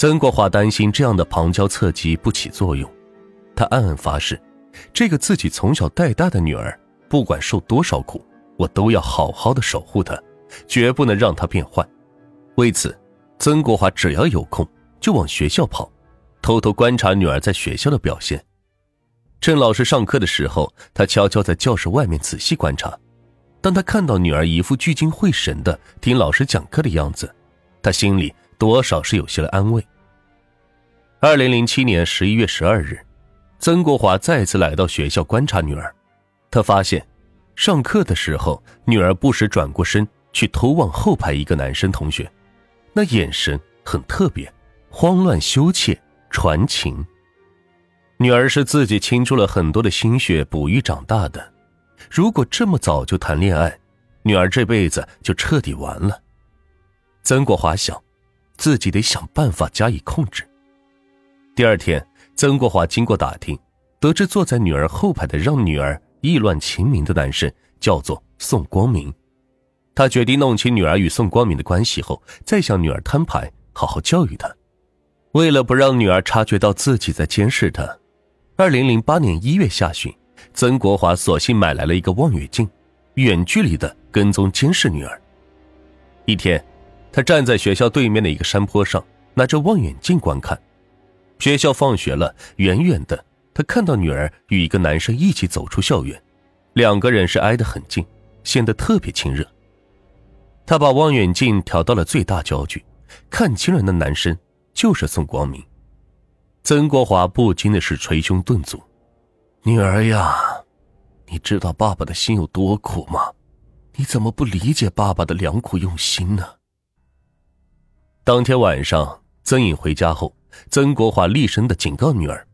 曾国华担心这样的旁敲侧击不起作用，他暗暗发誓，这个自己从小带大的女儿，不管受多少苦，我都要好好的守护她，绝不能让她变坏。为此，曾国华只要有空就往学校跑，偷偷观察女儿在学校的表现。趁老师上课的时候，他悄悄在教室外面仔细观察。当他看到女儿一副聚精会神的听老师讲课的样子，他心里多少是有些了安慰。二零零七年十一月十二日，曾国华再次来到学校观察女儿，他发现，上课的时候，女儿不时转过身去偷望后排一个男生同学，那眼神很特别，慌乱羞怯传情。女儿是自己倾注了很多的心血哺育长大的。如果这么早就谈恋爱，女儿这辈子就彻底完了。曾国华想，自己得想办法加以控制。第二天，曾国华经过打听，得知坐在女儿后排的让女儿意乱情迷的男生叫做宋光明。他决定弄清女儿与宋光明的关系后，再向女儿摊牌，好好教育她。为了不让女儿察觉到自己在监视她，二零零八年一月下旬。曾国华索性买来了一个望远镜，远距离的跟踪监视女儿。一天，他站在学校对面的一个山坡上，拿着望远镜观看。学校放学了，远远的他看到女儿与一个男生一起走出校园，两个人是挨得很近，显得特别亲热。他把望远镜调到了最大焦距，看清了那男生就是宋光明。曾国华不禁的是捶胸顿足。女儿呀，你知道爸爸的心有多苦吗？你怎么不理解爸爸的良苦用心呢？当天晚上，曾颖回家后，曾国华厉声的警告女儿：“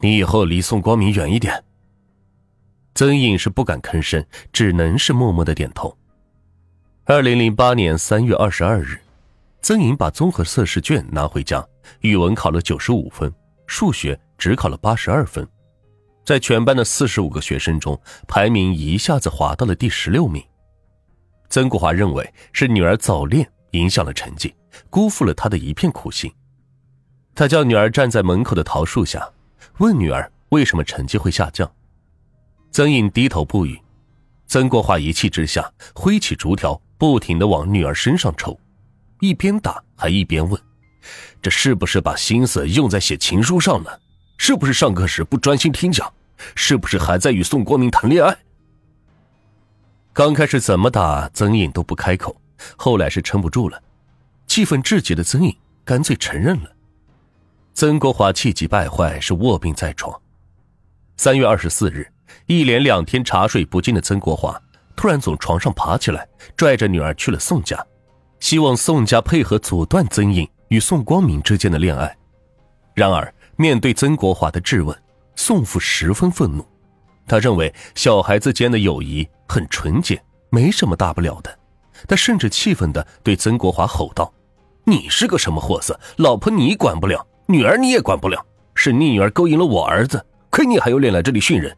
你以后离宋光明远一点。”曾颖是不敢吭声，只能是默默的点头。二零零八年三月二十二日，曾颖把综合测试卷拿回家，语文考了九十五分，数学只考了八十二分。在全班的四十五个学生中，排名一下子滑到了第十六名。曾国华认为是女儿早恋影响了成绩，辜负了他的一片苦心。他叫女儿站在门口的桃树下，问女儿为什么成绩会下降。曾颖低头不语。曾国华一气之下挥起竹条，不停的往女儿身上抽，一边打还一边问：“这是不是把心思用在写情书上了？”是不是上课时不专心听讲？是不是还在与宋光明谈恋爱？刚开始怎么打曾颖都不开口，后来是撑不住了，气愤至极的曾颖干脆承认了。曾国华气急败坏，是卧病在床。三月二十四日，一连两天茶水不进的曾国华突然从床上爬起来，拽着女儿去了宋家，希望宋家配合阻断曾颖与宋光明之间的恋爱。然而。面对曾国华的质问，宋父十分愤怒。他认为小孩子间的友谊很纯洁，没什么大不了的。他甚至气愤地对曾国华吼道：“你是个什么货色？老婆你管不了，女儿你也管不了。是你女儿勾引了我儿子，亏你还有脸来这里训人。”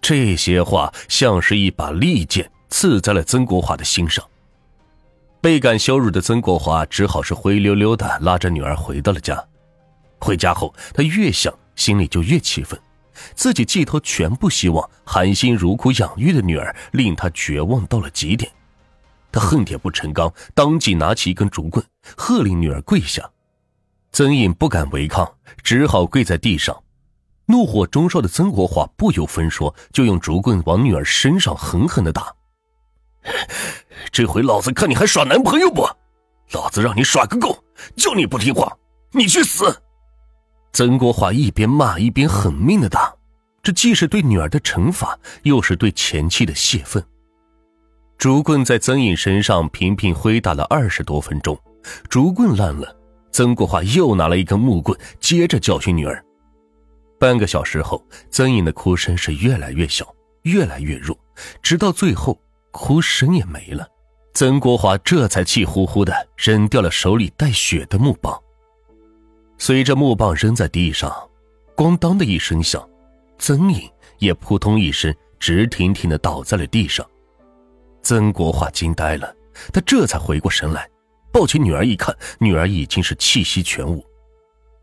这些话像是一把利剑刺在了曾国华的心上。倍感羞辱的曾国华只好是灰溜溜的拉着女儿回到了家。回家后，他越想心里就越气愤，自己寄托全部希望、含辛茹苦养育的女儿，令他绝望到了极点。他恨铁不成钢，当即拿起一根竹棍，喝令女儿跪下。曾颖不敢违抗，只好跪在地上。怒火中烧的曾国华不由分说，就用竹棍往女儿身上狠狠的打。这回老子看你还耍男朋友不？老子让你耍个够！就你不听话，你去死！曾国华一边骂一边狠命的打，这既是对女儿的惩罚，又是对前妻的泄愤。竹棍在曾颖身上频频挥打了二十多分钟，竹棍烂了，曾国华又拿了一根木棍，接着教训女儿。半个小时后，曾颖的哭声是越来越小，越来越弱，直到最后哭声也没了。曾国华这才气呼呼的扔掉了手里带血的木棒。随着木棒扔在地上，咣当的一声响，曾颖也扑通一声直挺挺的倒在了地上。曾国华惊呆了，他这才回过神来，抱起女儿一看，女儿已经是气息全无。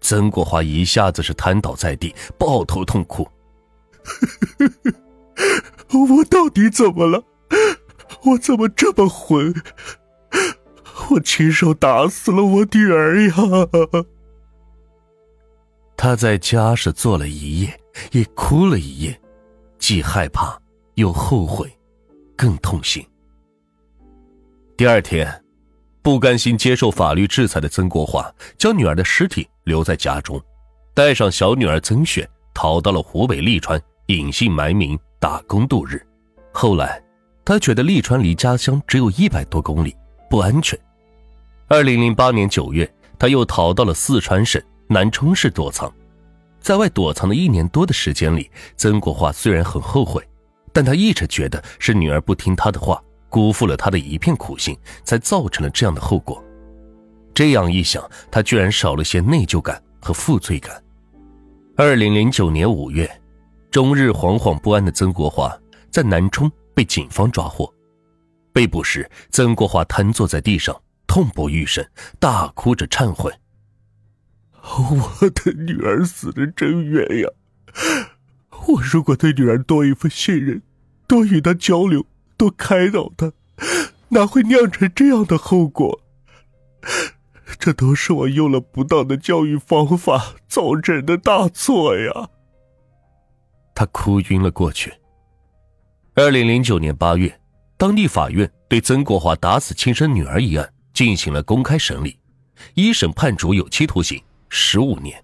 曾国华一下子是瘫倒在地，抱头痛哭：“ 我到底怎么了？我怎么这么混？我亲手打死了我女儿呀！” 他在家是坐了一夜，也哭了一夜，既害怕又后悔，更痛心。第二天。不甘心接受法律制裁的曾国华，将女儿的尸体留在家中，带上小女儿曾雪，逃到了湖北利川，隐姓埋名打工度日。后来，他觉得利川离家乡只有一百多公里，不安全。二零零八年九月，他又逃到了四川省南充市躲藏。在外躲藏的一年多的时间里，曾国华虽然很后悔，但他一直觉得是女儿不听他的话。辜负了他的一片苦心，才造成了这样的后果。这样一想，他居然少了些内疚感和负罪感。二零零九年五月，终日惶惶不安的曾国华在南充被警方抓获。被捕时，曾国华瘫坐在地上，痛不欲生，大哭着忏悔：“ 我的女儿死的真冤呀！我如果对女儿多一份信任，多与她交流。”多开导她，哪会酿成这样的后果？这都是我用了不当的教育方法造成的大错呀！他哭晕了过去。二零零九年八月，当地法院对曾国华打死亲生女儿一案进行了公开审理，一审判处有期徒刑十五年。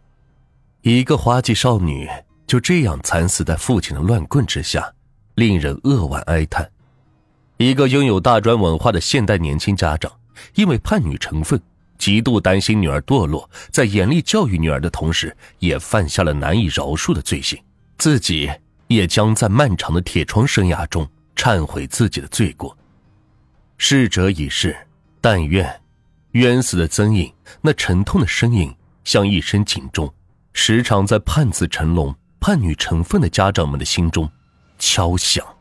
一个花季少女就这样惨死在父亲的乱棍之下，令人扼腕哀叹。一个拥有大专文化的现代年轻家长，因为叛女成分，极度担心女儿堕落，在严厉教育女儿的同时，也犯下了难以饶恕的罪行。自己也将在漫长的铁窗生涯中忏悔自己的罪过。逝者已逝，但愿冤死的曾颖那沉痛的声音，像一声警钟，时常在叛子成龙、叛女成分的家长们的心中敲响。